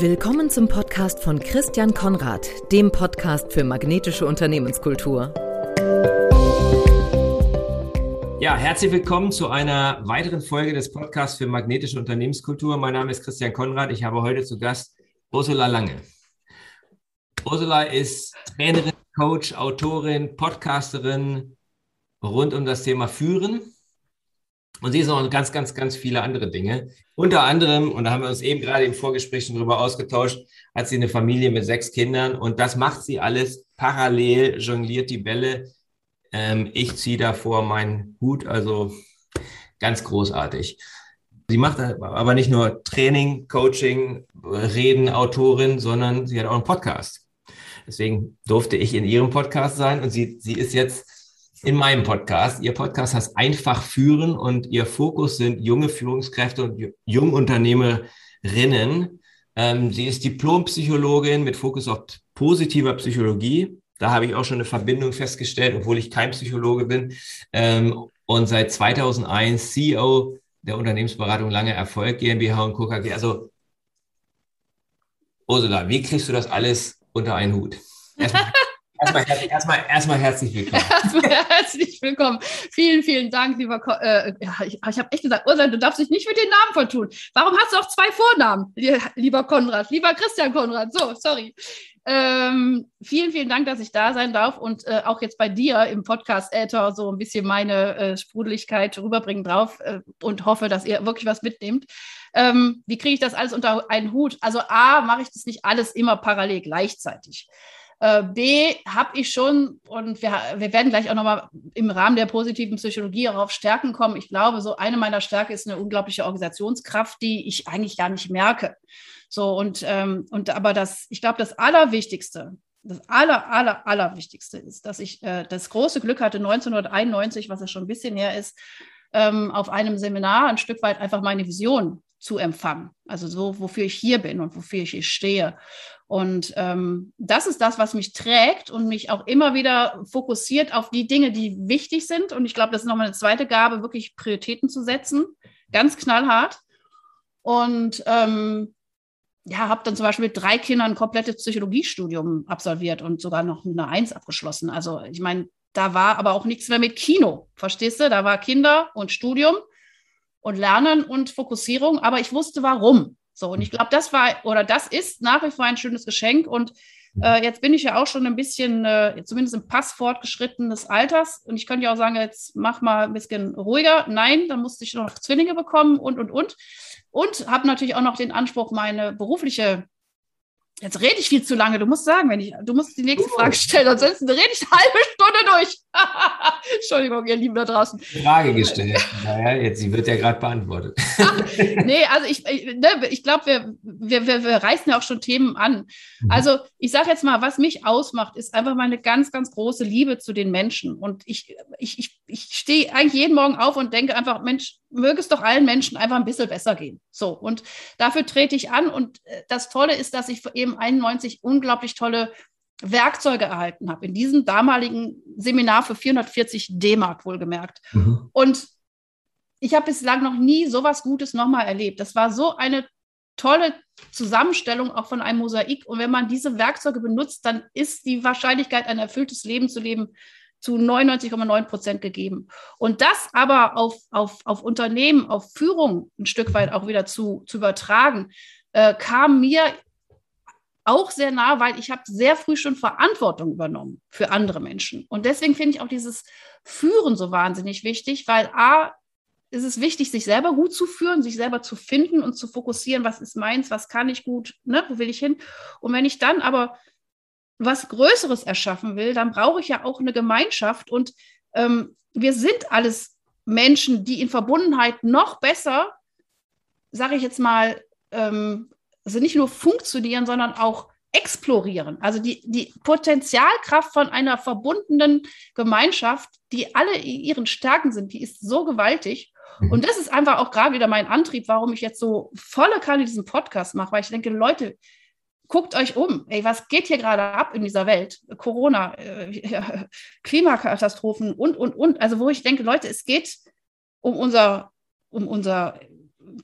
Willkommen zum Podcast von Christian Konrad, dem Podcast für magnetische Unternehmenskultur. Ja, herzlich willkommen zu einer weiteren Folge des Podcasts für magnetische Unternehmenskultur. Mein Name ist Christian Konrad. Ich habe heute zu Gast Ursula Lange. Ursula ist Trainerin, Coach, Autorin, Podcasterin rund um das Thema Führen und sie ist noch ganz, ganz, ganz viele andere Dinge. Unter anderem, und da haben wir uns eben gerade im Vorgespräch schon drüber ausgetauscht, hat sie eine Familie mit sechs Kindern und das macht sie alles parallel, jongliert die Bälle. Ähm, ich ziehe davor meinen Hut, also ganz großartig. Sie macht aber nicht nur Training, Coaching, Reden, Autorin, sondern sie hat auch einen Podcast. Deswegen durfte ich in ihrem Podcast sein und sie, sie ist jetzt in meinem Podcast. Ihr Podcast heißt Einfach führen und Ihr Fokus sind junge Führungskräfte und Jungunternehmerinnen. Ähm, sie ist Diplompsychologin mit Fokus auf positiver Psychologie. Da habe ich auch schon eine Verbindung festgestellt, obwohl ich kein Psychologe bin. Ähm, und seit 2001 CEO der Unternehmensberatung Lange Erfolg GmbH und KKG. Also, Ursula, wie kriegst du das alles unter einen Hut? Erstmal Erstmal, erstmal, erstmal herzlich willkommen. Erstmal herzlich willkommen. Vielen, vielen Dank, lieber. Ko äh, ja, ich, ich habe echt gesagt, Ursula, du darfst dich nicht mit den Namen vertun. Warum hast du auch zwei Vornamen, lieber Konrad, lieber Christian Konrad? So, sorry. Ähm, vielen, vielen Dank, dass ich da sein darf und äh, auch jetzt bei dir im Podcast Äther so ein bisschen meine äh, Sprudeligkeit rüberbringen drauf äh, und hoffe, dass ihr wirklich was mitnehmt. Ähm, wie kriege ich das alles unter einen Hut? Also A, mache ich das nicht alles immer parallel gleichzeitig. Äh, B, habe ich schon, und wir, wir werden gleich auch nochmal im Rahmen der positiven Psychologie darauf Stärken kommen. Ich glaube, so eine meiner Stärke ist eine unglaubliche Organisationskraft, die ich eigentlich gar nicht merke. So, und, ähm, und aber das, ich glaube, das Allerwichtigste, das aller, aller, allerwichtigste ist, dass ich äh, das große Glück hatte, 1991, was ja schon ein bisschen her ist, ähm, auf einem Seminar ein Stück weit einfach meine Vision zu empfangen. Also so, wofür ich hier bin und wofür ich hier stehe. Und ähm, das ist das, was mich trägt und mich auch immer wieder fokussiert auf die Dinge, die wichtig sind. Und ich glaube, das ist nochmal eine zweite Gabe, wirklich Prioritäten zu setzen. Ganz knallhart. Und ähm, ja, habe dann zum Beispiel mit drei Kindern ein komplettes Psychologiestudium absolviert und sogar noch eine Eins abgeschlossen. Also ich meine, da war aber auch nichts mehr mit Kino, verstehst du? Da war Kinder und Studium und Lernen und Fokussierung, aber ich wusste warum. So, und ich glaube, das war oder das ist nach wie vor ein schönes Geschenk. Und äh, jetzt bin ich ja auch schon ein bisschen, äh, zumindest im Pass fortgeschrittenes Alters. Und ich könnte ja auch sagen, jetzt mach mal ein bisschen ruhiger. Nein, dann musste ich noch Zwillinge bekommen und, und, und. Und habe natürlich auch noch den Anspruch, meine berufliche Jetzt rede ich viel zu lange. Du musst sagen, wenn ich, du musst die nächste Frage stellen, ansonsten rede ich eine halbe Stunde durch. Entschuldigung, ihr Lieben da draußen. Frage gestellt. naja, jetzt, sie wird ja gerade beantwortet. Ach, nee, also ich, ich, ne, ich glaube, wir, wir, wir, wir reißen ja auch schon Themen an. Mhm. Also ich sage jetzt mal, was mich ausmacht, ist einfach meine ganz, ganz große Liebe zu den Menschen. Und ich, ich, ich, ich stehe eigentlich jeden Morgen auf und denke einfach, Mensch, möge es doch allen Menschen einfach ein bisschen besser gehen. So, und dafür trete ich an. Und äh, das Tolle ist, dass ich eben 91 unglaublich tolle Werkzeuge erhalten habe. In diesem damaligen Seminar für 440 D-Mark wohlgemerkt. Mhm. Und ich habe bislang noch nie sowas Gutes nochmal erlebt. Das war so eine tolle Zusammenstellung auch von einem Mosaik. Und wenn man diese Werkzeuge benutzt, dann ist die Wahrscheinlichkeit, ein erfülltes Leben zu leben, zu 99,9 Prozent gegeben. Und das aber auf, auf, auf Unternehmen, auf Führung ein Stück weit auch wieder zu, zu übertragen, äh, kam mir auch sehr nah, weil ich habe sehr früh schon Verantwortung übernommen für andere Menschen. Und deswegen finde ich auch dieses Führen so wahnsinnig wichtig, weil A, ist es wichtig, sich selber gut zu führen, sich selber zu finden und zu fokussieren, was ist meins, was kann ich gut, ne, wo will ich hin. Und wenn ich dann aber was Größeres erschaffen will, dann brauche ich ja auch eine Gemeinschaft. Und ähm, wir sind alles Menschen, die in Verbundenheit noch besser, sage ich jetzt mal, ähm, also nicht nur funktionieren, sondern auch explorieren. Also die, die Potenzialkraft von einer verbundenen Gemeinschaft, die alle ihren Stärken sind, die ist so gewaltig. Mhm. Und das ist einfach auch gerade wieder mein Antrieb, warum ich jetzt so volle Kanne diesen Podcast mache, weil ich denke, Leute, guckt euch um. Ey, was geht hier gerade ab in dieser Welt? Corona, äh, Klimakatastrophen und, und, und. Also wo ich denke, Leute, es geht um unser, um unser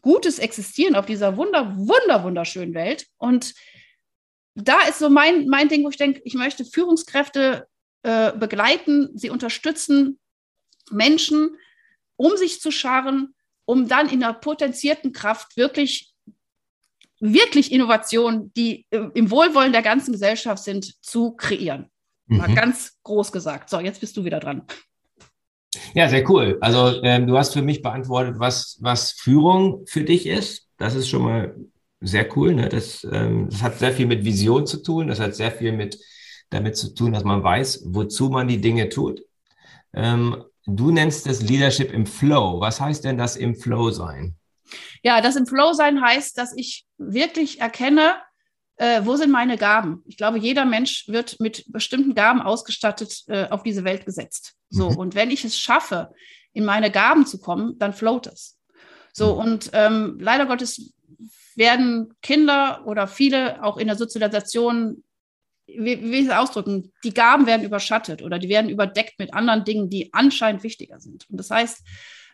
gutes Existieren auf dieser wunder, wunder, wunderschönen Welt. Und da ist so mein, mein Ding, wo ich denke, ich möchte Führungskräfte äh, begleiten, sie unterstützen, Menschen um sich zu scharen, um dann in der potenzierten Kraft wirklich, wirklich Innovationen, die äh, im Wohlwollen der ganzen Gesellschaft sind, zu kreieren. Mal mhm. ganz groß gesagt. So, jetzt bist du wieder dran. Ja, sehr cool. Also ähm, du hast für mich beantwortet, was, was Führung für dich ist. Das ist schon mal sehr cool. Ne? Das, ähm, das hat sehr viel mit Vision zu tun. Das hat sehr viel mit damit zu tun, dass man weiß, wozu man die Dinge tut. Ähm, du nennst das Leadership im Flow. Was heißt denn das im Flow sein? Ja, das im Flow sein heißt, dass ich wirklich erkenne, äh, wo sind meine Gaben? Ich glaube, jeder Mensch wird mit bestimmten Gaben ausgestattet äh, auf diese Welt gesetzt. So, mhm. und wenn ich es schaffe, in meine Gaben zu kommen, dann float es. So, mhm. und ähm, leider Gottes werden Kinder oder viele auch in der Sozialisation, wie, wie ich es ausdrücken, die Gaben werden überschattet oder die werden überdeckt mit anderen Dingen, die anscheinend wichtiger sind. Und das heißt,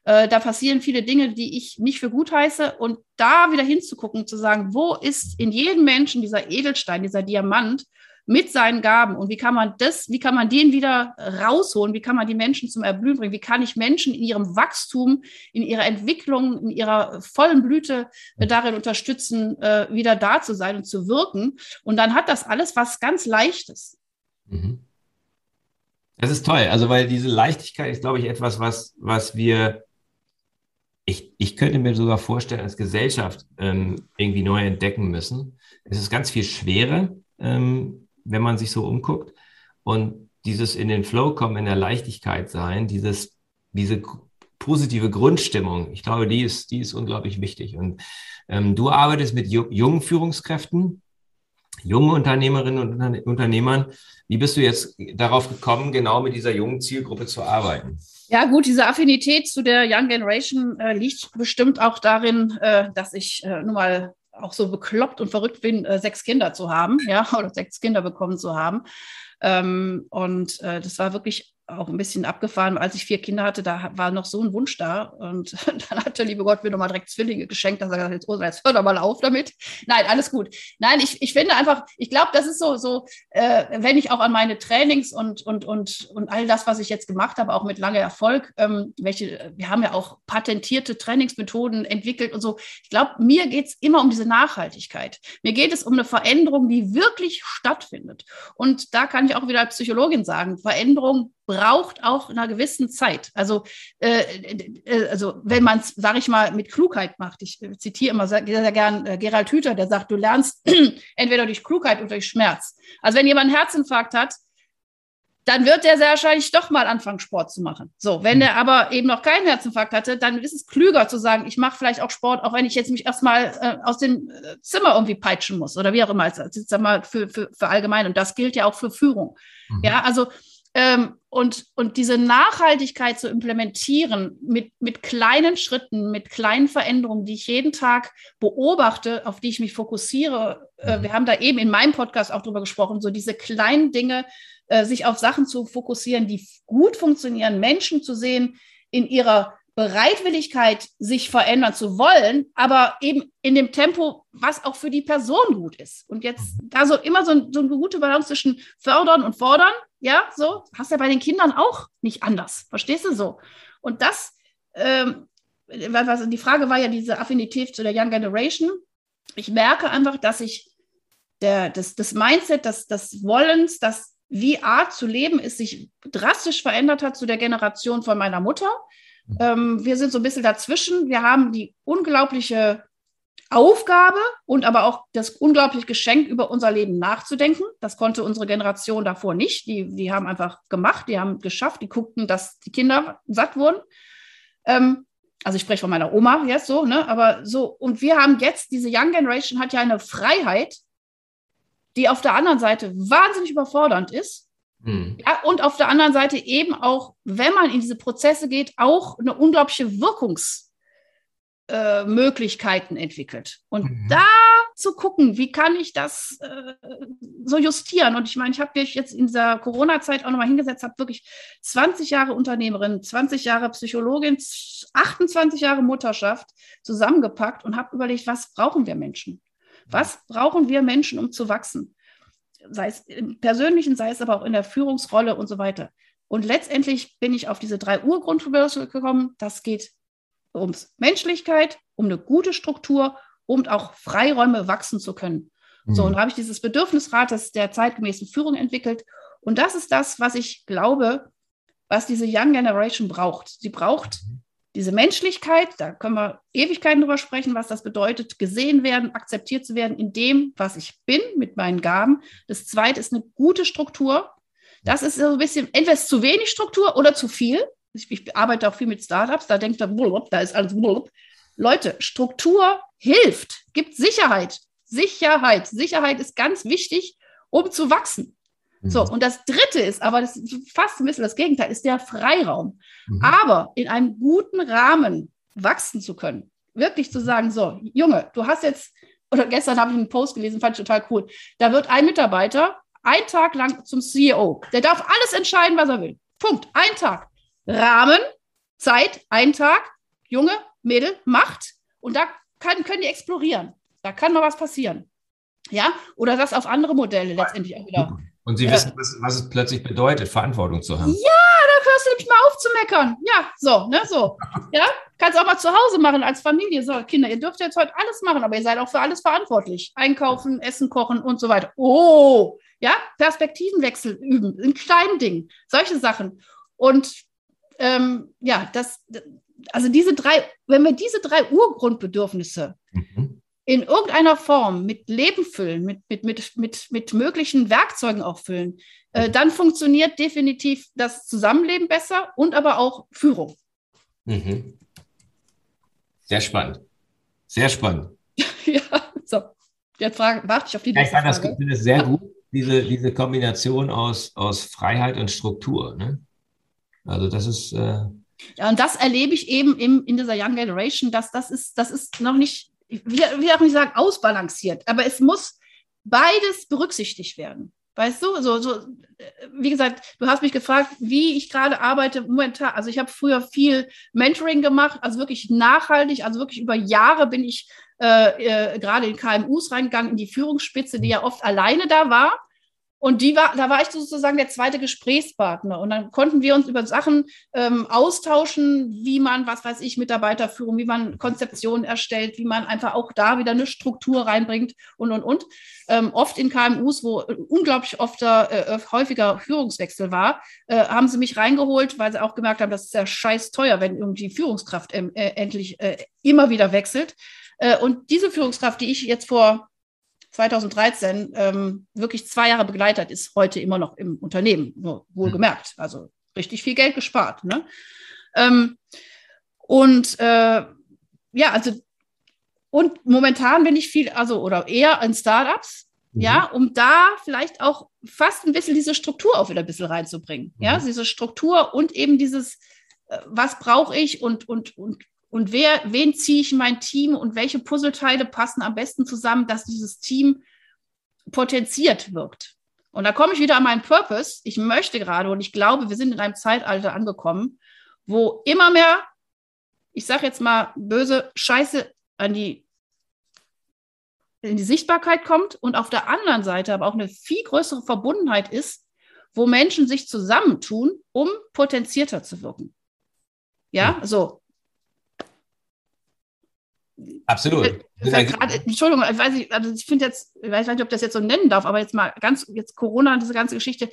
äh, da passieren viele Dinge, die ich nicht für gut heiße. Und da wieder hinzugucken, zu sagen, wo ist in jedem Menschen dieser Edelstein, dieser Diamant mit seinen Gaben und wie kann man das, wie kann man den wieder rausholen, wie kann man die Menschen zum Erblühen bringen, wie kann ich Menschen in ihrem Wachstum, in ihrer Entwicklung, in ihrer vollen Blüte äh, darin unterstützen, äh, wieder da zu sein und zu wirken. Und dann hat das alles was ganz Leichtes. Mhm. Das ist toll. Also, weil diese Leichtigkeit ist, glaube ich, etwas, was, was wir ich, ich könnte mir sogar vorstellen, als Gesellschaft ähm, irgendwie neu entdecken müssen. Es ist ganz viel schwerer, ähm, wenn man sich so umguckt. Und dieses in den Flow kommen, in der Leichtigkeit sein, dieses, diese positive Grundstimmung, ich glaube, die ist, die ist unglaublich wichtig. Und ähm, du arbeitest mit jungen Führungskräften, jungen Unternehmerinnen und Unternehmern. Wie bist du jetzt darauf gekommen, genau mit dieser jungen Zielgruppe zu arbeiten? Ja, gut, diese Affinität zu der Young Generation äh, liegt bestimmt auch darin, äh, dass ich äh, nun mal auch so bekloppt und verrückt bin, äh, sechs Kinder zu haben, ja, oder sechs Kinder bekommen zu haben. Ähm, und äh, das war wirklich auch ein bisschen abgefahren. Als ich vier Kinder hatte, da war noch so ein Wunsch da. Und dann hat der liebe Gott mir nochmal direkt Zwillinge geschenkt. Da sagt er, jetzt, Ursula, jetzt hör doch mal auf damit. Nein, alles gut. Nein, ich, ich finde einfach, ich glaube, das ist so, so äh, wenn ich auch an meine Trainings und, und, und, und all das, was ich jetzt gemacht habe, auch mit langer Erfolg, ähm, welche, wir haben ja auch patentierte Trainingsmethoden entwickelt und so. Ich glaube, mir geht es immer um diese Nachhaltigkeit. Mir geht es um eine Veränderung, die wirklich stattfindet. Und da kann ich auch wieder als Psychologin sagen, Veränderung braucht auch in einer gewissen Zeit. Also, äh, äh, also wenn man es, sage ich mal, mit Klugheit macht. Ich zitiere immer sehr, sehr gern äh, Gerald Hüther, der sagt, du lernst entweder durch Klugheit oder durch Schmerz. Also wenn jemand einen Herzinfarkt hat, dann wird der sehr wahrscheinlich doch mal anfangen, Sport zu machen. So, wenn er aber eben noch keinen Herzinfarkt hatte, dann ist es klüger zu sagen, ich mache vielleicht auch Sport, auch wenn ich jetzt mich erstmal äh, aus dem äh, Zimmer irgendwie peitschen muss oder wie auch immer, als, als jetzt mal für, für, für allgemein. Und das gilt ja auch für Führung. Mhm. Ja, also ähm, und, und diese Nachhaltigkeit zu implementieren mit, mit kleinen Schritten, mit kleinen Veränderungen, die ich jeden Tag beobachte, auf die ich mich fokussiere. Äh, mhm. wir haben da eben in meinem Podcast auch drüber gesprochen, so diese kleinen Dinge, äh, sich auf Sachen zu fokussieren, die gut funktionieren, Menschen zu sehen in ihrer Bereitwilligkeit, sich verändern zu wollen, aber eben in dem Tempo, was auch für die Person gut ist. Und jetzt mhm. da so immer so, so eine gute Balance zwischen fördern und fordern, ja, so, hast du ja bei den Kindern auch nicht anders. Verstehst du so? Und das, ähm, was, die Frage war ja diese Affinität zu der Young Generation. Ich merke einfach, dass ich der, das, das Mindset, das, das Wollens, das wie Art zu leben ist, sich drastisch verändert hat zu der Generation von meiner Mutter. Ähm, wir sind so ein bisschen dazwischen. Wir haben die unglaubliche Aufgabe und aber auch das unglaubliche Geschenk, über unser Leben nachzudenken. Das konnte unsere Generation davor nicht. Die, die haben einfach gemacht, die haben geschafft, die guckten, dass die Kinder satt wurden. Ähm, also ich spreche von meiner Oma jetzt so, ne? Aber so, und wir haben jetzt, diese Young Generation hat ja eine Freiheit, die auf der anderen Seite wahnsinnig überfordernd ist hm. Ja, und auf der anderen Seite eben auch, wenn man in diese Prozesse geht, auch eine unglaubliche Wirkungsmöglichkeiten äh, entwickelt. Und mhm. da zu gucken, wie kann ich das äh, so justieren. Und ich meine, ich habe mich jetzt in dieser Corona-Zeit auch nochmal hingesetzt, habe wirklich 20 Jahre Unternehmerin, 20 Jahre Psychologin, 28 Jahre Mutterschaft zusammengepackt und habe überlegt, was brauchen wir Menschen? Was brauchen wir Menschen, um zu wachsen? Sei es im persönlichen, sei es aber auch in der Führungsrolle und so weiter. Und letztendlich bin ich auf diese drei Urgrundbedürfnisse gekommen. Das geht ums Menschlichkeit, um eine gute Struktur, um auch Freiräume wachsen zu können. Mhm. So, und da habe ich dieses Bedürfnisrates der zeitgemäßen Führung entwickelt. Und das ist das, was ich glaube, was diese Young Generation braucht. Sie braucht mhm. Diese Menschlichkeit, da können wir Ewigkeiten drüber sprechen, was das bedeutet, gesehen werden, akzeptiert zu werden in dem, was ich bin, mit meinen Gaben. Das zweite ist eine gute Struktur. Das ist so ein bisschen entweder zu wenig Struktur oder zu viel ich, ich arbeite auch viel mit Startups, da denkt er, da ist alles. Leute, Struktur hilft, gibt Sicherheit. Sicherheit. Sicherheit ist ganz wichtig, um zu wachsen. Mhm. So, und das dritte ist, aber das ist fast ein bisschen das Gegenteil, ist der Freiraum. Mhm. Aber in einem guten Rahmen wachsen zu können. Wirklich zu sagen, so, Junge, du hast jetzt, oder gestern habe ich einen Post gelesen, fand ich total cool. Da wird ein Mitarbeiter einen Tag lang zum CEO. Der darf alles entscheiden, was er will. Punkt. Ein Tag. Rahmen, Zeit, ein Tag, Junge, Mädel, Macht. Und da kann, können die explorieren. Da kann mal was passieren. Ja, oder das auf andere Modelle letztendlich auch wieder. Und Sie ja. wissen, was, was, es plötzlich bedeutet, Verantwortung zu haben. Ja, da hörst du nämlich mal auf zu meckern. Ja, so, ne, so. Ja, kannst auch mal zu Hause machen als Familie. So, Kinder, ihr dürft jetzt heute alles machen, aber ihr seid auch für alles verantwortlich. Einkaufen, Essen kochen und so weiter. Oh, ja, Perspektivenwechsel üben in kleinen Dingen. Solche Sachen. Und ähm, ja, das, also diese drei, wenn wir diese drei Urgrundbedürfnisse mhm. In irgendeiner Form mit Leben füllen, mit, mit, mit, mit, mit möglichen Werkzeugen auch füllen, äh, dann funktioniert definitiv das Zusammenleben besser und aber auch Führung. Mhm. Sehr spannend. Sehr spannend. ja, so. Jetzt frage, warte ich auf die ja, Ich fand das, finde das sehr gut, diese, diese Kombination aus, aus Freiheit und Struktur. Ne? Also das ist. Äh ja, und das erlebe ich eben im, in dieser Young Generation, dass das ist, das ist noch nicht, ich will auch nicht sagen ausbalanciert, aber es muss beides berücksichtigt werden. Weißt du, so, so, wie gesagt, du hast mich gefragt, wie ich gerade arbeite momentan. Also ich habe früher viel Mentoring gemacht, also wirklich nachhaltig, also wirklich über Jahre bin ich äh, äh, gerade in KMUs reingegangen, in die Führungsspitze, die ja oft alleine da war. Und die war, da war ich sozusagen der zweite Gesprächspartner. Und dann konnten wir uns über Sachen ähm, austauschen, wie man, was weiß ich, Mitarbeiterführung, wie man Konzeptionen erstellt, wie man einfach auch da wieder eine Struktur reinbringt und, und, und. Ähm, oft in KMUs, wo unglaublich oft äh, häufiger Führungswechsel war, äh, haben sie mich reingeholt, weil sie auch gemerkt haben, das ist ja scheiß teuer, wenn irgendwie Führungskraft äh, endlich äh, immer wieder wechselt. Äh, und diese Führungskraft, die ich jetzt vor 2013 ähm, wirklich zwei Jahre begleitet, ist heute immer noch im Unternehmen, nur wohlgemerkt. Mhm. Also richtig viel Geld gespart. Ne? Ähm, und äh, ja, also und momentan bin ich viel, also oder eher in Startups, mhm. ja, um da vielleicht auch fast ein bisschen diese Struktur auch wieder ein bisschen reinzubringen. Mhm. Ja, diese Struktur und eben dieses, äh, was brauche ich und, und, und und wer, wen ziehe ich in mein Team und welche Puzzleteile passen am besten zusammen, dass dieses Team potenziert wirkt. Und da komme ich wieder an meinen Purpose. Ich möchte gerade und ich glaube, wir sind in einem Zeitalter angekommen, wo immer mehr, ich sage jetzt mal böse Scheiße an die in die Sichtbarkeit kommt und auf der anderen Seite aber auch eine viel größere Verbundenheit ist, wo Menschen sich zusammentun, um potenzierter zu wirken. Ja, so. Absolut. Grad, Entschuldigung, ich weiß nicht, also ich finde jetzt, ich weiß nicht, ob das jetzt so nennen darf, aber jetzt mal ganz, jetzt Corona, diese ganze Geschichte,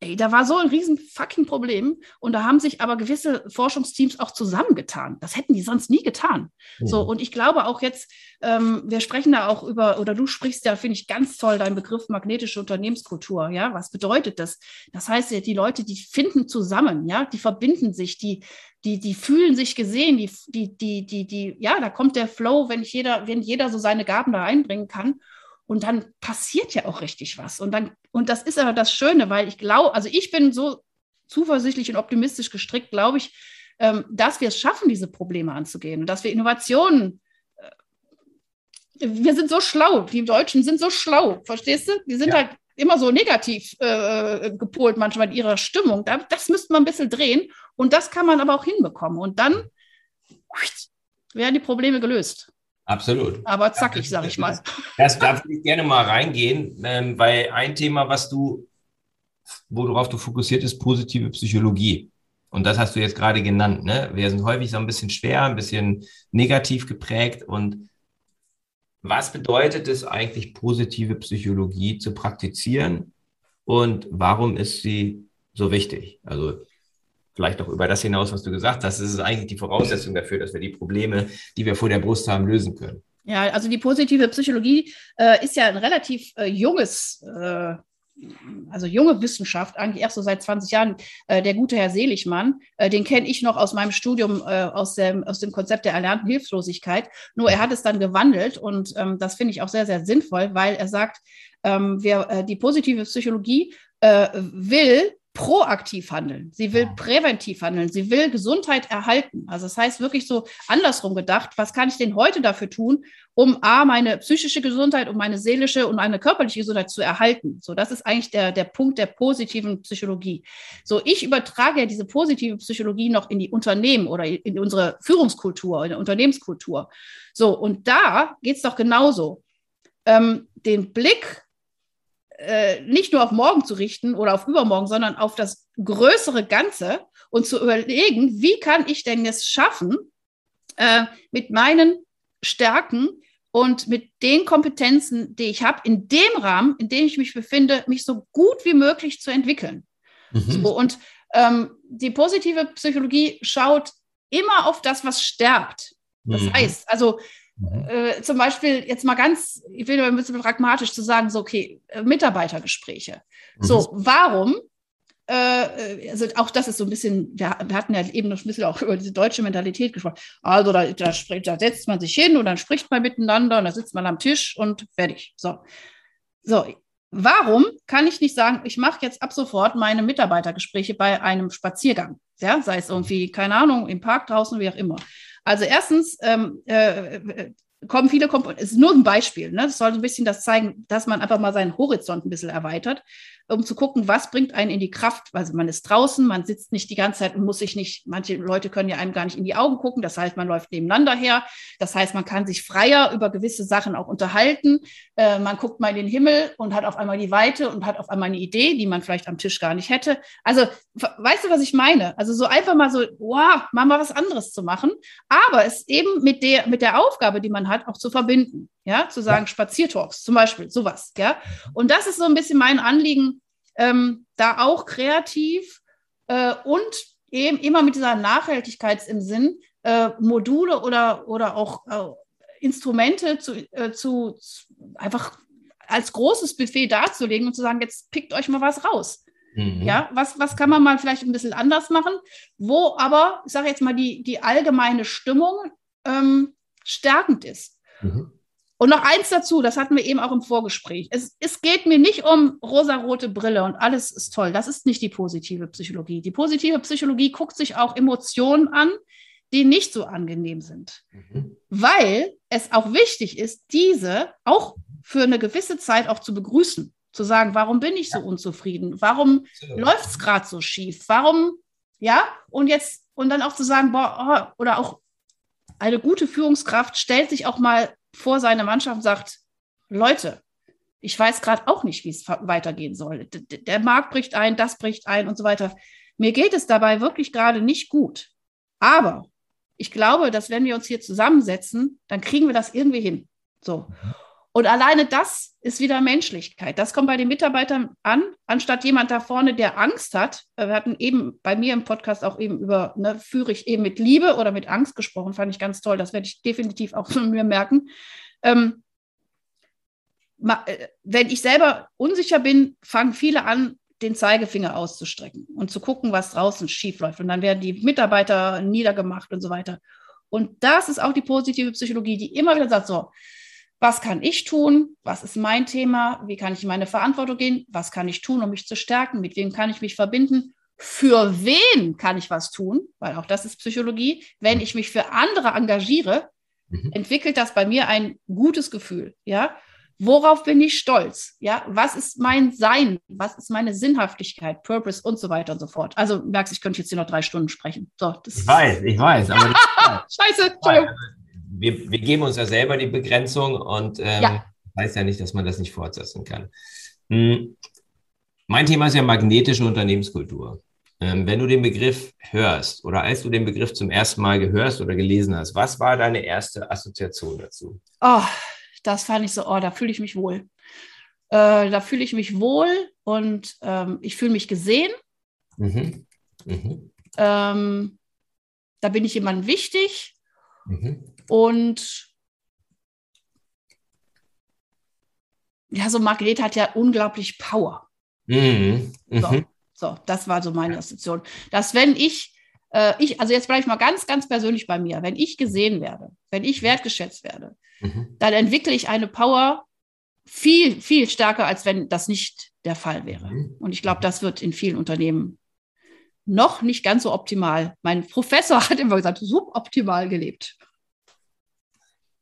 Ey, da war so ein riesen fucking Problem und da haben sich aber gewisse Forschungsteams auch zusammengetan. Das hätten die sonst nie getan. Mhm. So, und ich glaube auch jetzt, ähm, wir sprechen da auch über, oder du sprichst ja, finde ich ganz toll, deinen Begriff magnetische Unternehmenskultur. Ja, was bedeutet das? Das heißt ja, die Leute, die finden zusammen, ja, die verbinden sich, die, die, die fühlen sich gesehen, die, die, die, die, die, ja, da kommt der Flow, wenn jeder, wenn jeder so seine Gaben da einbringen kann. Und dann passiert ja auch richtig was. Und dann, und das ist aber das Schöne, weil ich glaube, also ich bin so zuversichtlich und optimistisch gestrickt, glaube ich, ähm, dass wir es schaffen, diese Probleme anzugehen und dass wir Innovationen äh, wir sind so schlau, die Deutschen sind so schlau, verstehst du? Die sind ja. halt immer so negativ äh, gepolt manchmal in ihrer Stimmung. Das müsste man ein bisschen drehen und das kann man aber auch hinbekommen. Und dann werden die Probleme gelöst. Absolut. Aber zackig, sag ich mal. Das darf ich gerne mal reingehen, ähm, weil ein Thema, was du, worauf du fokussiert ist, positive Psychologie. Und das hast du jetzt gerade genannt. Ne? Wir sind häufig so ein bisschen schwer, ein bisschen negativ geprägt. Und was bedeutet es eigentlich, positive Psychologie zu praktizieren? Und warum ist sie so wichtig? Also vielleicht auch über das hinaus, was du gesagt hast. Ist eigentlich die Voraussetzung dafür, dass wir die Probleme, die wir vor der Brust haben, lösen können. Ja, also die positive Psychologie äh, ist ja ein relativ äh, junges, äh, also junge Wissenschaft, eigentlich erst so seit 20 Jahren. Äh, der gute Herr Seligmann, äh, den kenne ich noch aus meinem Studium äh, aus, dem, aus dem Konzept der erlernten Hilflosigkeit. Nur er hat es dann gewandelt und ähm, das finde ich auch sehr, sehr sinnvoll, weil er sagt, ähm, wer, die positive Psychologie will proaktiv handeln. Sie will präventiv handeln. Sie will Gesundheit erhalten. Also das heißt wirklich so andersrum gedacht, was kann ich denn heute dafür tun, um A, meine psychische Gesundheit, um meine seelische und meine körperliche Gesundheit zu erhalten. So, das ist eigentlich der, der Punkt der positiven Psychologie. So, ich übertrage ja diese positive Psychologie noch in die Unternehmen oder in unsere Führungskultur, in der Unternehmenskultur. So, und da geht es doch genauso. Ähm, den Blick äh, nicht nur auf morgen zu richten oder auf übermorgen, sondern auf das größere Ganze und zu überlegen, wie kann ich denn es schaffen, äh, mit meinen Stärken und mit den Kompetenzen, die ich habe, in dem Rahmen, in dem ich mich befinde, mich so gut wie möglich zu entwickeln. Mhm. So, und ähm, die positive Psychologie schaut immer auf das, was stärkt. Das mhm. heißt, also Mhm. Äh, zum Beispiel jetzt mal ganz, ich will ein bisschen pragmatisch zu sagen, so, okay, äh, Mitarbeitergespräche. Mhm. So, warum? Äh, also auch das ist so ein bisschen, wir, hatten ja eben noch ein bisschen auch über diese deutsche Mentalität gesprochen. Also da, da, da setzt man sich hin und dann spricht man miteinander und da sitzt man am Tisch und fertig. So. So, warum kann ich nicht sagen, ich mache jetzt ab sofort meine Mitarbeitergespräche bei einem Spaziergang? Ja, sei es irgendwie, keine Ahnung, im Park draußen, wie auch immer. Also erstens ähm, äh, kommen viele Komponenten, es ist nur ein Beispiel, ne? das soll ein bisschen das zeigen, dass man einfach mal seinen Horizont ein bisschen erweitert um zu gucken, was bringt einen in die Kraft. Also man ist draußen, man sitzt nicht die ganze Zeit und muss sich nicht, manche Leute können ja einem gar nicht in die Augen gucken. Das heißt, man läuft nebeneinander her. Das heißt, man kann sich freier über gewisse Sachen auch unterhalten. Äh, man guckt mal in den Himmel und hat auf einmal die Weite und hat auf einmal eine Idee, die man vielleicht am Tisch gar nicht hätte. Also, weißt du, was ich meine? Also so einfach mal so, wow, mal was anderes zu machen, aber es eben mit der, mit der Aufgabe, die man hat, auch zu verbinden ja, zu sagen ja. Spaziertalks zum Beispiel, sowas, ja. Und das ist so ein bisschen mein Anliegen, ähm, da auch kreativ äh, und eben immer mit dieser Nachhaltigkeit im Sinn, äh, Module oder, oder auch äh, Instrumente zu, äh, zu, einfach als großes Buffet darzulegen und zu sagen, jetzt pickt euch mal was raus. Mhm. Ja, was, was kann man mal vielleicht ein bisschen anders machen, wo aber, ich sage jetzt mal, die, die allgemeine Stimmung ähm, stärkend ist. Mhm. Und noch eins dazu, das hatten wir eben auch im Vorgespräch. Es, es geht mir nicht um rosarote Brille und alles ist toll. Das ist nicht die positive Psychologie. Die positive Psychologie guckt sich auch Emotionen an, die nicht so angenehm sind. Mhm. Weil es auch wichtig ist, diese auch für eine gewisse Zeit auch zu begrüßen. Zu sagen, warum bin ich so unzufrieden? Warum läuft es gerade so schief? Warum, ja? Und jetzt, und dann auch zu sagen, boah, oh, oder auch eine gute Führungskraft stellt sich auch mal vor seine Mannschaft sagt, Leute, ich weiß gerade auch nicht, wie es weitergehen soll. Der Markt bricht ein, das bricht ein und so weiter. Mir geht es dabei wirklich gerade nicht gut. Aber ich glaube, dass wenn wir uns hier zusammensetzen, dann kriegen wir das irgendwie hin. So. Und alleine das ist wieder Menschlichkeit. Das kommt bei den Mitarbeitern an, anstatt jemand da vorne, der Angst hat. Wir hatten eben bei mir im Podcast auch eben über, ne, führe ich eben mit Liebe oder mit Angst gesprochen, fand ich ganz toll. Das werde ich definitiv auch von mir merken. Ähm, äh, wenn ich selber unsicher bin, fangen viele an, den Zeigefinger auszustrecken und zu gucken, was draußen schief läuft. Und dann werden die Mitarbeiter niedergemacht und so weiter. Und das ist auch die positive Psychologie, die immer wieder sagt, so, was kann ich tun? Was ist mein Thema? Wie kann ich in meine Verantwortung gehen? Was kann ich tun, um mich zu stärken? Mit wem kann ich mich verbinden? Für wen kann ich was tun? Weil auch das ist Psychologie. Wenn ich mich für andere engagiere, mhm. entwickelt das bei mir ein gutes Gefühl. Ja, worauf bin ich stolz? Ja, was ist mein Sein? Was ist meine Sinnhaftigkeit, Purpose und so weiter und so fort? Also merkst, ich könnte jetzt hier noch drei Stunden sprechen. So, ich weiß, ich weiß. Aber Scheiße, Entschuldigung. Wir, wir, geben uns ja selber die Begrenzung und ähm, ja. heißt ja nicht, dass man das nicht fortsetzen kann. Hm. Mein Thema ist ja magnetische Unternehmenskultur. Ähm, wenn du den Begriff hörst oder als du den Begriff zum ersten Mal gehörst oder gelesen hast, was war deine erste Assoziation dazu? Oh, das fand ich so, oh, da fühle ich mich wohl. Äh, da fühle ich mich wohl und ähm, ich fühle mich gesehen. Mhm. Mhm. Ähm, da bin ich jemandem wichtig. Mhm. Und ja, so Magnet hat ja unglaublich Power. Mhm. So, mhm. so, das war so meine Assoziation. Dass wenn ich, äh, ich, also jetzt bleibe ich mal ganz, ganz persönlich bei mir, wenn ich gesehen werde, wenn ich wertgeschätzt werde, mhm. dann entwickle ich eine Power viel, viel stärker, als wenn das nicht der Fall wäre. Mhm. Und ich glaube, das wird in vielen Unternehmen noch nicht ganz so optimal. Mein Professor hat immer gesagt, suboptimal gelebt.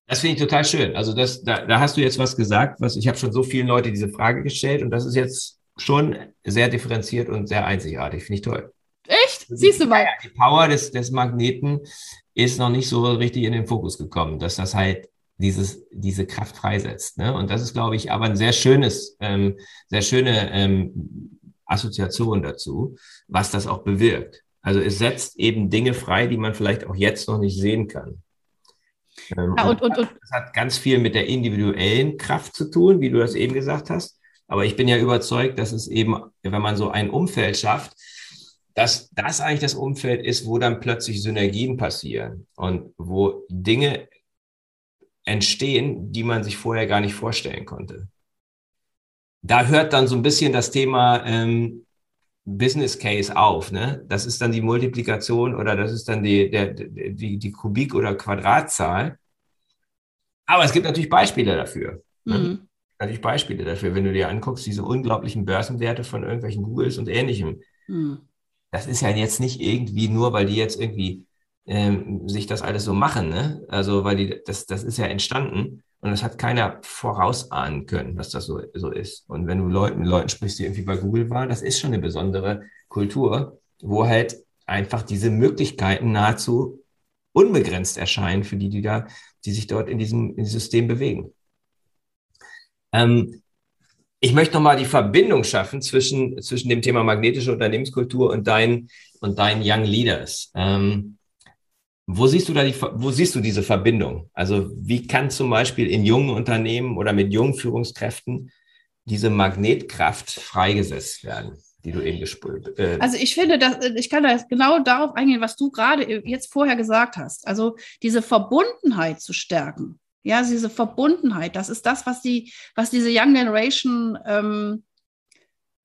Das finde ich total schön. Also das, da, da hast du jetzt was gesagt, was ich habe schon so vielen Leute diese Frage gestellt und das ist jetzt schon sehr differenziert und sehr einzigartig. Finde ich toll. Echt? Siehst du mal. Die Power des, des Magneten ist noch nicht so richtig in den Fokus gekommen, dass das halt dieses, diese Kraft freisetzt. Ne? Und das ist, glaube ich, aber ein sehr schönes, ähm, sehr schöne ähm, Assoziation dazu, was das auch bewirkt. Also es setzt eben Dinge frei, die man vielleicht auch jetzt noch nicht sehen kann. Ähm, ja, und, und, und, das hat ganz viel mit der individuellen Kraft zu tun, wie du das eben gesagt hast. Aber ich bin ja überzeugt, dass es eben, wenn man so ein Umfeld schafft, dass das eigentlich das Umfeld ist, wo dann plötzlich Synergien passieren und wo Dinge entstehen, die man sich vorher gar nicht vorstellen konnte. Da hört dann so ein bisschen das Thema ähm, Business Case auf. Ne? Das ist dann die Multiplikation oder das ist dann die, der, die, die Kubik- oder Quadratzahl. Aber es gibt natürlich Beispiele dafür. Ne? Mhm. Natürlich Beispiele dafür, wenn du dir anguckst, diese unglaublichen Börsenwerte von irgendwelchen Googles und ähnlichem. Mhm. Das ist ja jetzt nicht irgendwie nur, weil die jetzt irgendwie ähm, sich das alles so machen. Ne? Also, weil die, das, das ist ja entstanden und das hat keiner vorausahnen können, dass das so, so ist. Und wenn du Leuten, Leuten sprichst, die irgendwie bei Google waren, das ist schon eine besondere Kultur, wo halt einfach diese Möglichkeiten nahezu unbegrenzt erscheinen für die, die da, die sich dort in diesem, in diesem System bewegen. Ähm, ich möchte nochmal die Verbindung schaffen zwischen, zwischen dem Thema magnetische Unternehmenskultur und deinen und deinen Young Leaders. Ähm, wo siehst du da die, wo siehst du diese Verbindung? Also wie kann zum Beispiel in jungen Unternehmen oder mit jungen Führungskräften diese Magnetkraft freigesetzt werden, die du eben gespült? Äh also ich finde, dass, ich kann da genau darauf eingehen, was du gerade jetzt vorher gesagt hast. Also diese Verbundenheit zu stärken. Ja, diese Verbundenheit, das ist das, was die, was diese Young Generation ähm,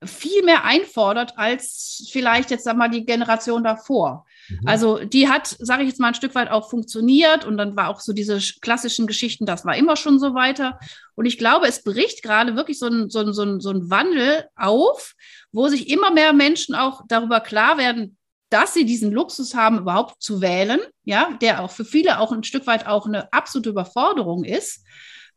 viel mehr einfordert als vielleicht jetzt sag mal die Generation davor. Mhm. Also die hat, sage ich jetzt mal, ein Stück weit auch funktioniert und dann war auch so diese klassischen Geschichten, das war immer schon so weiter. Und ich glaube, es bricht gerade wirklich so ein, so ein, so ein, so ein Wandel auf, wo sich immer mehr Menschen auch darüber klar werden, dass sie diesen Luxus haben, überhaupt zu wählen, ja, der auch für viele auch ein Stück weit auch eine absolute Überforderung ist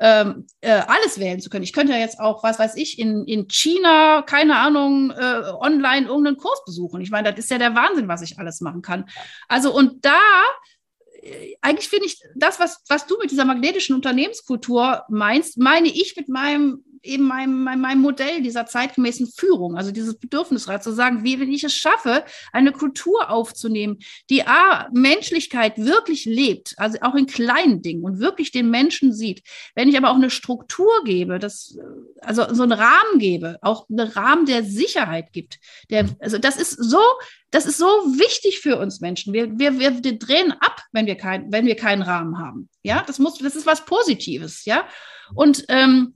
ähm, äh, alles wählen zu können. Ich könnte ja jetzt auch, was weiß ich, in, in China, keine Ahnung, äh, online irgendeinen Kurs besuchen. Ich meine, das ist ja der Wahnsinn, was ich alles machen kann. Also und da äh, eigentlich finde ich das, was, was du mit dieser magnetischen Unternehmenskultur meinst, meine ich mit meinem eben meinem, meinem Modell dieser zeitgemäßen Führung, also dieses Bedürfnisrat zu sagen, wie wenn ich es schaffe, eine Kultur aufzunehmen, die A, Menschlichkeit wirklich lebt, also auch in kleinen Dingen und wirklich den Menschen sieht. Wenn ich aber auch eine Struktur gebe, das, also so einen Rahmen gebe, auch einen Rahmen der Sicherheit gibt, der, also das ist so, das ist so wichtig für uns Menschen. Wir, wir, wir drehen ab, wenn wir, kein, wenn wir keinen Rahmen haben. Ja, das muss, das ist was Positives. Ja, und ähm,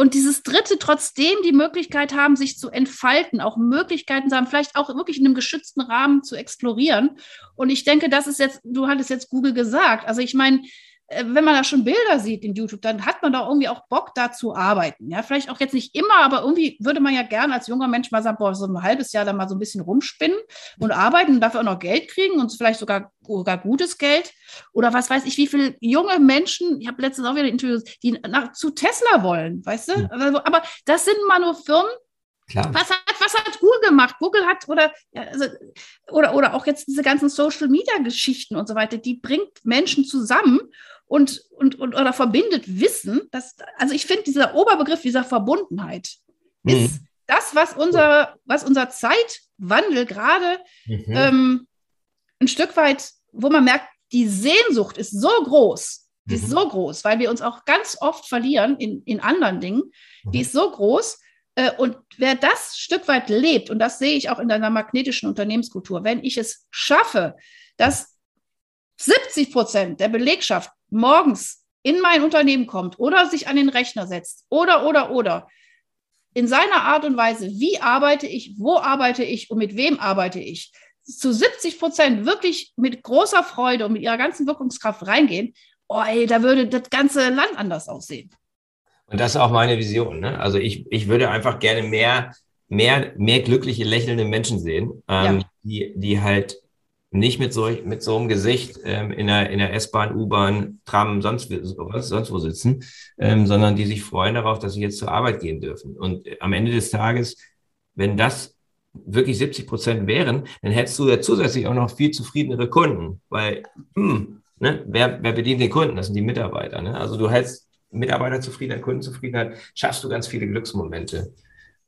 und dieses dritte, trotzdem die Möglichkeit haben, sich zu entfalten, auch Möglichkeiten zu haben, vielleicht auch wirklich in einem geschützten Rahmen zu explorieren. Und ich denke, das ist jetzt, du hattest jetzt Google gesagt. Also ich meine, wenn man da schon Bilder sieht in YouTube, dann hat man doch irgendwie auch Bock, da zu arbeiten. Ja, vielleicht auch jetzt nicht immer, aber irgendwie würde man ja gerne als junger Mensch mal sagen, boah, so ein halbes Jahr da mal so ein bisschen rumspinnen und arbeiten und dafür auch noch Geld kriegen und vielleicht sogar, sogar gutes Geld. Oder was weiß ich, wie viele junge Menschen, ich habe letztens auch wieder Interviews, die nach, zu Tesla wollen, weißt du? Mhm. Aber das sind mal nur Firmen, Klar. Was hat, was hat Google gemacht? Google hat oder, also, oder, oder auch jetzt diese ganzen Social Media Geschichten und so weiter, die bringt Menschen zusammen und, und, und oder verbindet Wissen. Das, also ich finde, dieser Oberbegriff dieser Verbundenheit mhm. ist das, was unser, was unser Zeitwandel gerade mhm. ähm, ein Stück weit, wo man merkt, die Sehnsucht ist so groß, die mhm. ist so groß, weil wir uns auch ganz oft verlieren in, in anderen Dingen, die mhm. ist so groß, äh, und wer das Stück weit lebt, und das sehe ich auch in deiner magnetischen Unternehmenskultur, wenn ich es schaffe, dass 70 Prozent der Belegschaft morgens in mein Unternehmen kommt oder sich an den Rechner setzt oder, oder, oder, in seiner Art und Weise, wie arbeite ich, wo arbeite ich und mit wem arbeite ich, zu 70 Prozent wirklich mit großer Freude und mit ihrer ganzen Wirkungskraft reingehen, oh ey, da würde das ganze Land anders aussehen. Und das ist auch meine Vision. Ne? Also ich, ich würde einfach gerne mehr, mehr, mehr glückliche, lächelnde Menschen sehen, ähm, ja. die, die halt nicht mit so, mit so einem Gesicht ähm, in der, in der S-Bahn, U-Bahn, Tram, sonst, sonst wo sitzen, ähm, sondern die sich freuen darauf, dass sie jetzt zur Arbeit gehen dürfen. Und am Ende des Tages, wenn das wirklich 70 Prozent wären, dann hättest du ja zusätzlich auch noch viel zufriedenere Kunden, weil, hm, ne, wer, wer bedient den Kunden? Das sind die Mitarbeiter. Ne? Also du hättest Mitarbeiterzufriedenheit, Kundenzufriedenheit, schaffst du ganz viele Glücksmomente.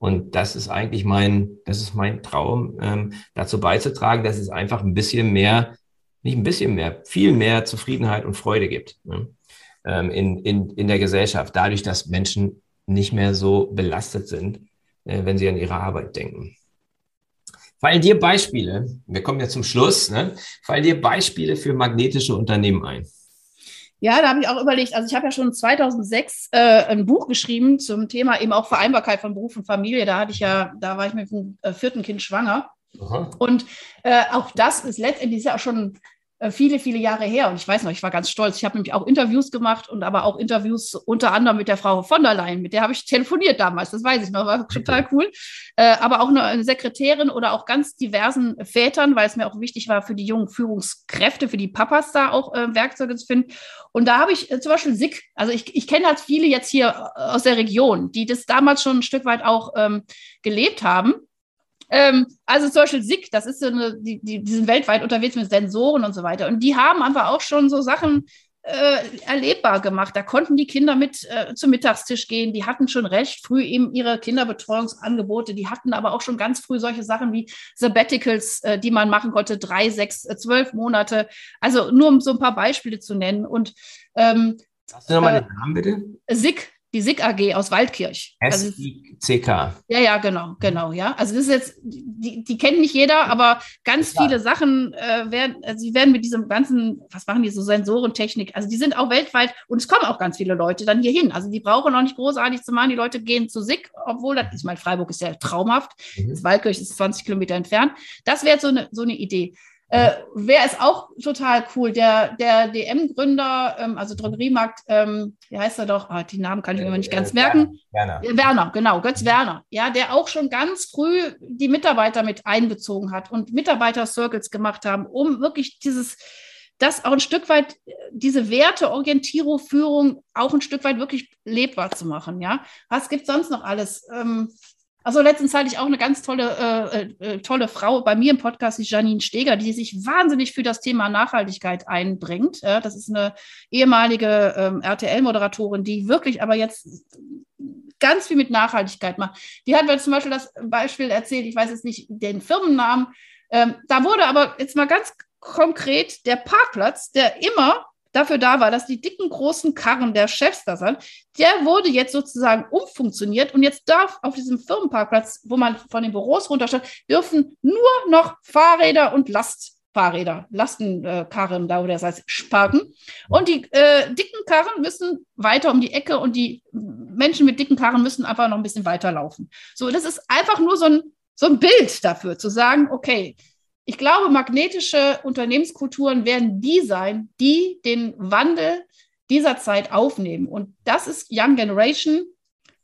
Und das ist eigentlich mein, das ist mein Traum, ähm, dazu beizutragen, dass es einfach ein bisschen mehr, nicht ein bisschen mehr, viel mehr Zufriedenheit und Freude gibt ne? ähm, in, in, in der Gesellschaft, dadurch, dass Menschen nicht mehr so belastet sind, äh, wenn sie an ihre Arbeit denken. Fallen dir Beispiele, wir kommen ja zum Schluss, ne? fallen dir Beispiele für magnetische Unternehmen ein? Ja, da habe ich auch überlegt, also ich habe ja schon 2006 äh, ein Buch geschrieben zum Thema eben auch Vereinbarkeit von Beruf und Familie. Da hatte ich ja, da war ich mit dem äh, vierten Kind schwanger. Aha. Und äh, auch das ist letztendlich ja auch schon viele, viele Jahre her. Und ich weiß noch, ich war ganz stolz. Ich habe nämlich auch Interviews gemacht und aber auch Interviews unter anderem mit der Frau von der Leyen. Mit der habe ich telefoniert damals. Das weiß ich noch, war total cool. Äh, aber auch eine Sekretärin oder auch ganz diversen Vätern, weil es mir auch wichtig war, für die jungen Führungskräfte, für die Papas da auch äh, Werkzeuge zu finden. Und da habe ich äh, zum Beispiel SICK, also ich, ich kenne halt viele jetzt hier äh, aus der Region, die das damals schon ein Stück weit auch ähm, gelebt haben. Ähm, also zum Beispiel SICK, das ist so eine, die, die, die sind weltweit unterwegs mit Sensoren und so weiter. Und die haben einfach auch schon so Sachen äh, erlebbar gemacht. Da konnten die Kinder mit äh, zum Mittagstisch gehen. Die hatten schon recht früh eben ihre Kinderbetreuungsangebote. Die hatten aber auch schon ganz früh solche Sachen wie Sabbaticals, äh, die man machen konnte, drei, sechs, äh, zwölf Monate. Also nur um so ein paar Beispiele zu nennen. Und ähm, Hast du nochmal den Namen bitte? SICK, die SIG AG aus Waldkirch. S-I-C-K. Also, ja, ja, genau, genau, ja. Also das ist jetzt, die, die kennt nicht jeder, aber ganz viele Sachen äh, werden, also sie werden mit diesem ganzen, was machen die so Sensorentechnik, also die sind auch weltweit und es kommen auch ganz viele Leute dann hier hin. Also die brauchen auch nicht großartig zu machen, die Leute gehen zu SIG, obwohl das, ich meine, Freiburg ist ja traumhaft, mhm. Waldkirch ist 20 Kilometer entfernt. Das wäre so eine, so eine Idee. Äh, Wer ist auch total cool? Der, der DM-Gründer, ähm, also Drogeriemarkt, ähm, wie heißt er doch? Ah, die Namen kann ich mir nicht ganz äh, merken. Werner. Werner, genau, Götz Werner. Ja, der auch schon ganz früh die Mitarbeiter mit einbezogen hat und Mitarbeiter-Circles gemacht haben, um wirklich dieses, das auch ein Stück weit, diese Werteorientierung, Führung auch ein Stück weit wirklich lebbar zu machen. Ja, was gibt es sonst noch alles? Ähm, also letztens hatte ich auch eine ganz tolle, äh, äh, tolle Frau bei mir im Podcast, die Janine Steger, die sich wahnsinnig für das Thema Nachhaltigkeit einbringt. Ja, das ist eine ehemalige ähm, RTL-Moderatorin, die wirklich aber jetzt ganz viel mit Nachhaltigkeit macht. Die hat mir zum Beispiel das Beispiel erzählt, ich weiß jetzt nicht den Firmennamen, ähm, da wurde aber jetzt mal ganz konkret der Parkplatz, der immer dafür da war, dass die dicken großen Karren der Chefs da sind, der wurde jetzt sozusagen umfunktioniert und jetzt darf auf diesem Firmenparkplatz, wo man von den Büros runtersteht, dürfen nur noch Fahrräder und Lastfahrräder, Lastenkarren da oder das heißt Sparken. Und die äh, dicken Karren müssen weiter um die Ecke und die Menschen mit dicken Karren müssen einfach noch ein bisschen weiterlaufen. So, das ist einfach nur so ein, so ein Bild dafür, zu sagen, okay, ich glaube, magnetische Unternehmenskulturen werden die sein, die den Wandel dieser Zeit aufnehmen. Und das ist Young Generation.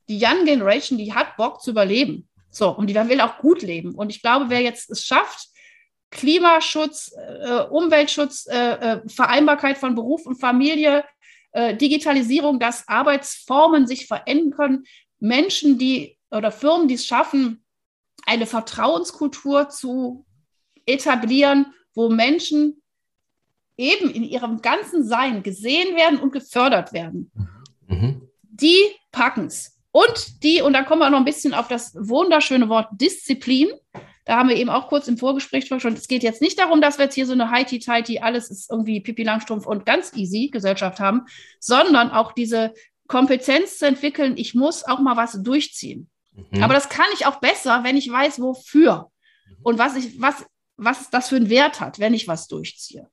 Die Young Generation, die hat Bock zu überleben. So, und die will auch gut leben. Und ich glaube, wer jetzt es schafft, Klimaschutz, äh, Umweltschutz, äh, äh, Vereinbarkeit von Beruf und Familie, äh, Digitalisierung, dass Arbeitsformen sich verändern können, Menschen, die oder Firmen, die es schaffen, eine Vertrauenskultur zu etablieren, wo Menschen eben in ihrem ganzen Sein gesehen werden und gefördert werden. Mhm. Die packen es. Und die, und da kommen wir noch ein bisschen auf das wunderschöne Wort Disziplin. Da haben wir eben auch kurz im Vorgespräch schon. Es geht jetzt nicht darum, dass wir jetzt hier so eine Heiti-Teiti, alles ist irgendwie Pipi Langstrumpf und ganz easy Gesellschaft haben, sondern auch diese Kompetenz zu entwickeln, ich muss auch mal was durchziehen. Mhm. Aber das kann ich auch besser, wenn ich weiß, wofür und was ich, was, was das für einen Wert hat, wenn ich was durchziehe.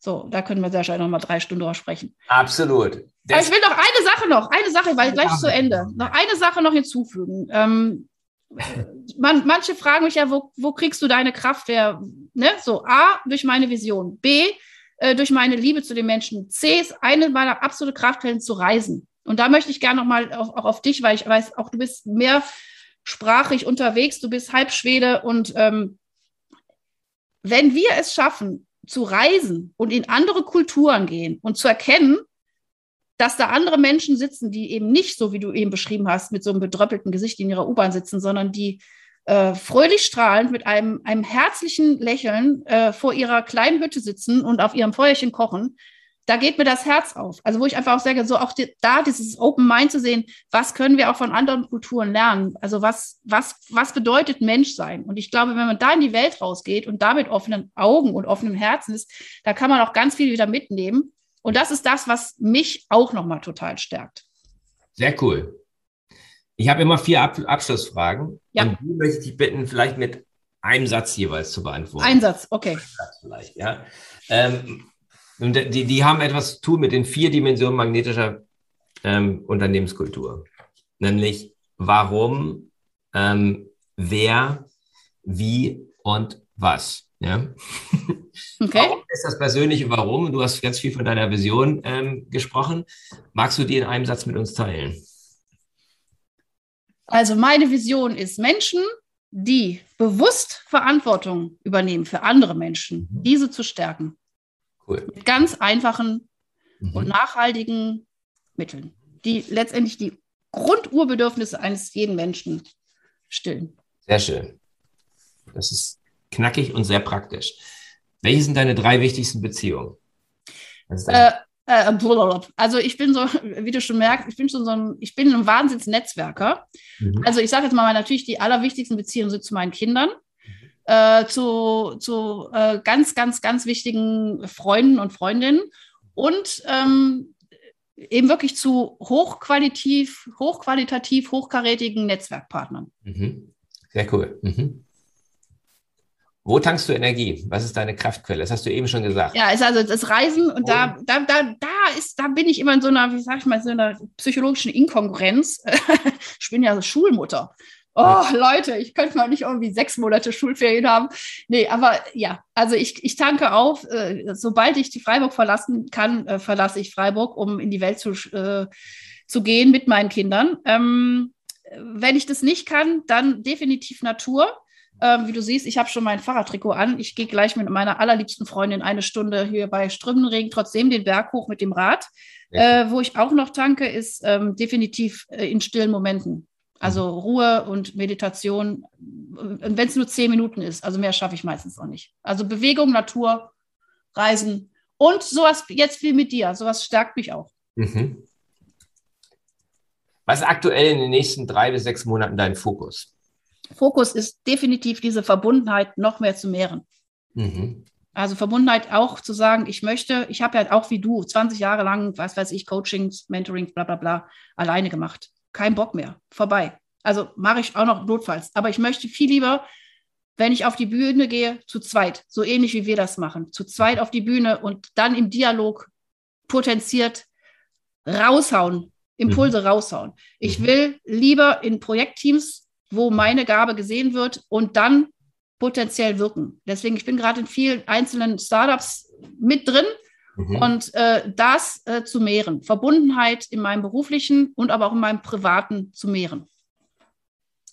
So, da können wir sehr schnell noch mal drei Stunden drüber sprechen. Absolut. Das ich will noch eine Sache noch, eine Sache, weil gleich zu Ende, noch eine Sache noch hinzufügen. Ähm, man, manche fragen mich ja, wo, wo kriegst du deine Kraft her? Ne? So, A, durch meine Vision. B, äh, durch meine Liebe zu den Menschen. C ist eine meiner absoluten Kraftquellen zu reisen. Und da möchte ich gerne nochmal auch, auch auf dich, weil ich weiß, auch du bist mehrsprachig unterwegs, du bist halb Schwede und ähm, wenn wir es schaffen, zu reisen und in andere Kulturen gehen und zu erkennen, dass da andere Menschen sitzen, die eben nicht so, wie du eben beschrieben hast, mit so einem bedröppelten Gesicht in ihrer U-Bahn sitzen, sondern die äh, fröhlich strahlend mit einem, einem herzlichen Lächeln äh, vor ihrer kleinen Hütte sitzen und auf ihrem Feuerchen kochen, da geht mir das Herz auf. Also wo ich einfach auch sage, so auch die, da dieses Open Mind zu sehen, was können wir auch von anderen Kulturen lernen? Also was, was, was bedeutet Menschsein? Und ich glaube, wenn man da in die Welt rausgeht und da mit offenen Augen und offenem Herzen ist, da kann man auch ganz viel wieder mitnehmen. Und das ist das, was mich auch nochmal total stärkt. Sehr cool. Ich habe immer vier Ab Abschlussfragen. Ja. Und die möchte ich dich bitten, vielleicht mit einem Satz jeweils zu beantworten. Ein Satz, okay. Ein Satz vielleicht, ja. Ähm, und die, die haben etwas zu tun mit den vier Dimensionen magnetischer ähm, Unternehmenskultur. Nämlich warum, ähm, wer, wie und was. Ja? Okay. Warum ist das persönliche Warum? Du hast ganz viel von deiner Vision ähm, gesprochen. Magst du die in einem Satz mit uns teilen? Also meine Vision ist Menschen, die bewusst Verantwortung übernehmen für andere Menschen, mhm. diese zu stärken. Cool. Mit ganz einfachen mhm. und nachhaltigen Mitteln, die letztendlich die Grundurbedürfnisse eines jeden Menschen stillen. Sehr schön. Das ist knackig und sehr praktisch. Welche sind deine drei wichtigsten Beziehungen? Äh, äh, also ich bin so, wie du schon merkst, ich bin schon so ein, ich bin ein Wahnsinnsnetzwerker. Mhm. Also ich sage jetzt mal natürlich, die allerwichtigsten Beziehungen sind zu meinen Kindern äh, zu, zu äh, ganz, ganz, ganz wichtigen Freunden und Freundinnen und ähm, eben wirklich zu hochqualitativ, hochqualitativ, hochkarätigen Netzwerkpartnern. Mhm. Sehr cool. Mhm. Wo tankst du Energie? Was ist deine Kraftquelle? Das hast du eben schon gesagt. Ja, ist also das Reisen und oh. da, da, da, da ist, da bin ich immer in so einer, wie sag ich mal, so einer psychologischen Inkongruenz. ich bin ja Schulmutter oh Leute, ich könnte mal nicht irgendwie sechs Monate Schulferien haben. Nee, aber ja, also ich, ich tanke auf, äh, sobald ich die Freiburg verlassen kann, äh, verlasse ich Freiburg, um in die Welt zu, äh, zu gehen mit meinen Kindern. Ähm, wenn ich das nicht kann, dann definitiv Natur. Ähm, wie du siehst, ich habe schon mein Fahrradtrikot an. Ich gehe gleich mit meiner allerliebsten Freundin eine Stunde hier bei Strömenregen trotzdem den Berg hoch mit dem Rad. Äh, wo ich auch noch tanke, ist ähm, definitiv äh, in stillen Momenten. Also mhm. Ruhe und Meditation, wenn es nur zehn Minuten ist. Also mehr schaffe ich meistens auch nicht. Also Bewegung, Natur, Reisen und sowas jetzt wie mit dir. Sowas stärkt mich auch. Mhm. Was ist aktuell in den nächsten drei bis sechs Monaten dein Fokus? Fokus ist definitiv diese Verbundenheit noch mehr zu mehren. Mhm. Also Verbundenheit auch zu sagen, ich möchte, ich habe ja auch wie du 20 Jahre lang, was weiß ich, Coachings, Mentorings, bla bla bla, alleine gemacht kein Bock mehr, vorbei. Also mache ich auch noch notfalls. Aber ich möchte viel lieber, wenn ich auf die Bühne gehe, zu zweit, so ähnlich wie wir das machen, zu zweit auf die Bühne und dann im Dialog potenziert raushauen, Impulse mhm. raushauen. Ich mhm. will lieber in Projektteams, wo meine Gabe gesehen wird und dann potenziell wirken. Deswegen, ich bin gerade in vielen einzelnen Startups mit drin Mhm. Und äh, das äh, zu mehren, Verbundenheit in meinem beruflichen und aber auch in meinem privaten zu mehren.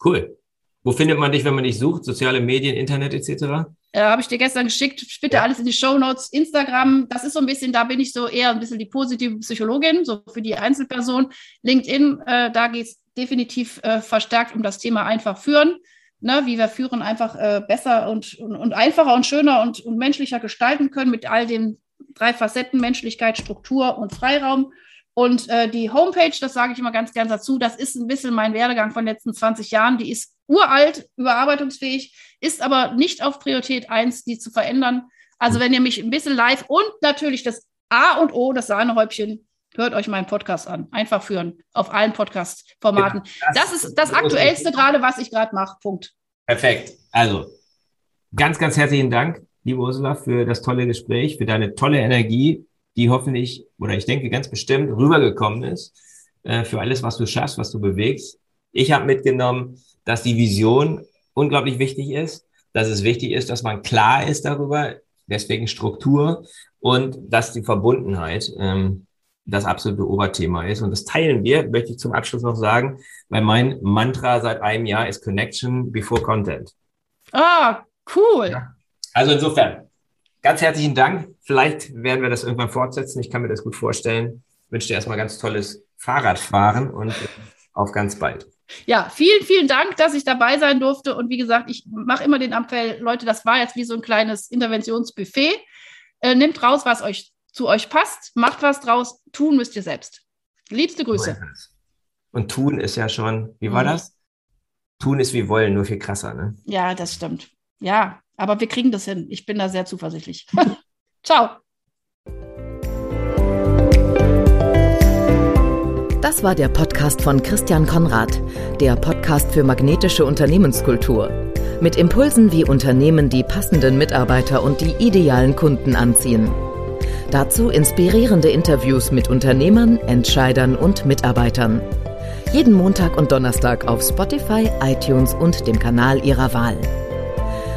Cool. Wo findet man dich, wenn man dich sucht? Soziale Medien, Internet etc.? Äh, Habe ich dir gestern geschickt. Bitte ja. alles in die Show Notes. Instagram, das ist so ein bisschen, da bin ich so eher ein bisschen die positive Psychologin, so für die Einzelperson. LinkedIn, äh, da geht es definitiv äh, verstärkt um das Thema einfach führen. Ne, wie wir Führen einfach äh, besser und, und, und, einfacher und schöner und, und menschlicher gestalten können mit all den drei Facetten Menschlichkeit, Struktur und Freiraum. Und äh, die Homepage, das sage ich immer ganz gern dazu, das ist ein bisschen mein Werdegang von den letzten 20 Jahren. Die ist uralt, überarbeitungsfähig, ist aber nicht auf Priorität 1, die zu verändern. Also wenn ihr mich ein bisschen live und natürlich das A und O, das Sahnehäubchen, hört euch meinen Podcast an. Einfach führen auf allen Podcast-Formaten. Ja, das, das, ist das Aktuellste gerade, was ich gerade mache. Punkt. Perfekt. Also ganz, ganz herzlichen Dank liebe Ursula, für das tolle Gespräch, für deine tolle Energie, die hoffentlich oder ich denke ganz bestimmt rübergekommen ist, äh, für alles, was du schaffst, was du bewegst. Ich habe mitgenommen, dass die Vision unglaublich wichtig ist, dass es wichtig ist, dass man klar ist darüber, deswegen Struktur und dass die Verbundenheit ähm, das absolute Oberthema ist. Und das teilen wir, möchte ich zum Abschluss noch sagen, weil mein Mantra seit einem Jahr ist Connection before Content. Ah, cool. Ja. Also insofern, ganz herzlichen Dank. Vielleicht werden wir das irgendwann fortsetzen. Ich kann mir das gut vorstellen. Ich wünsche dir erstmal ganz tolles Fahrradfahren und auf ganz bald. Ja, vielen, vielen Dank, dass ich dabei sein durfte. Und wie gesagt, ich mache immer den Appell, Leute, das war jetzt wie so ein kleines Interventionsbuffet. Äh, nehmt raus, was euch zu euch passt, macht was draus, tun müsst ihr selbst. Liebste Grüße. Und tun ist ja schon, wie war mhm. das? Tun ist wie wollen, nur viel krasser, ne? Ja, das stimmt. Ja, aber wir kriegen das hin. Ich bin da sehr zuversichtlich. Ciao. Das war der Podcast von Christian Konrad, der Podcast für magnetische Unternehmenskultur. Mit Impulsen, wie Unternehmen die passenden Mitarbeiter und die idealen Kunden anziehen. Dazu inspirierende Interviews mit Unternehmern, Entscheidern und Mitarbeitern. Jeden Montag und Donnerstag auf Spotify, iTunes und dem Kanal Ihrer Wahl.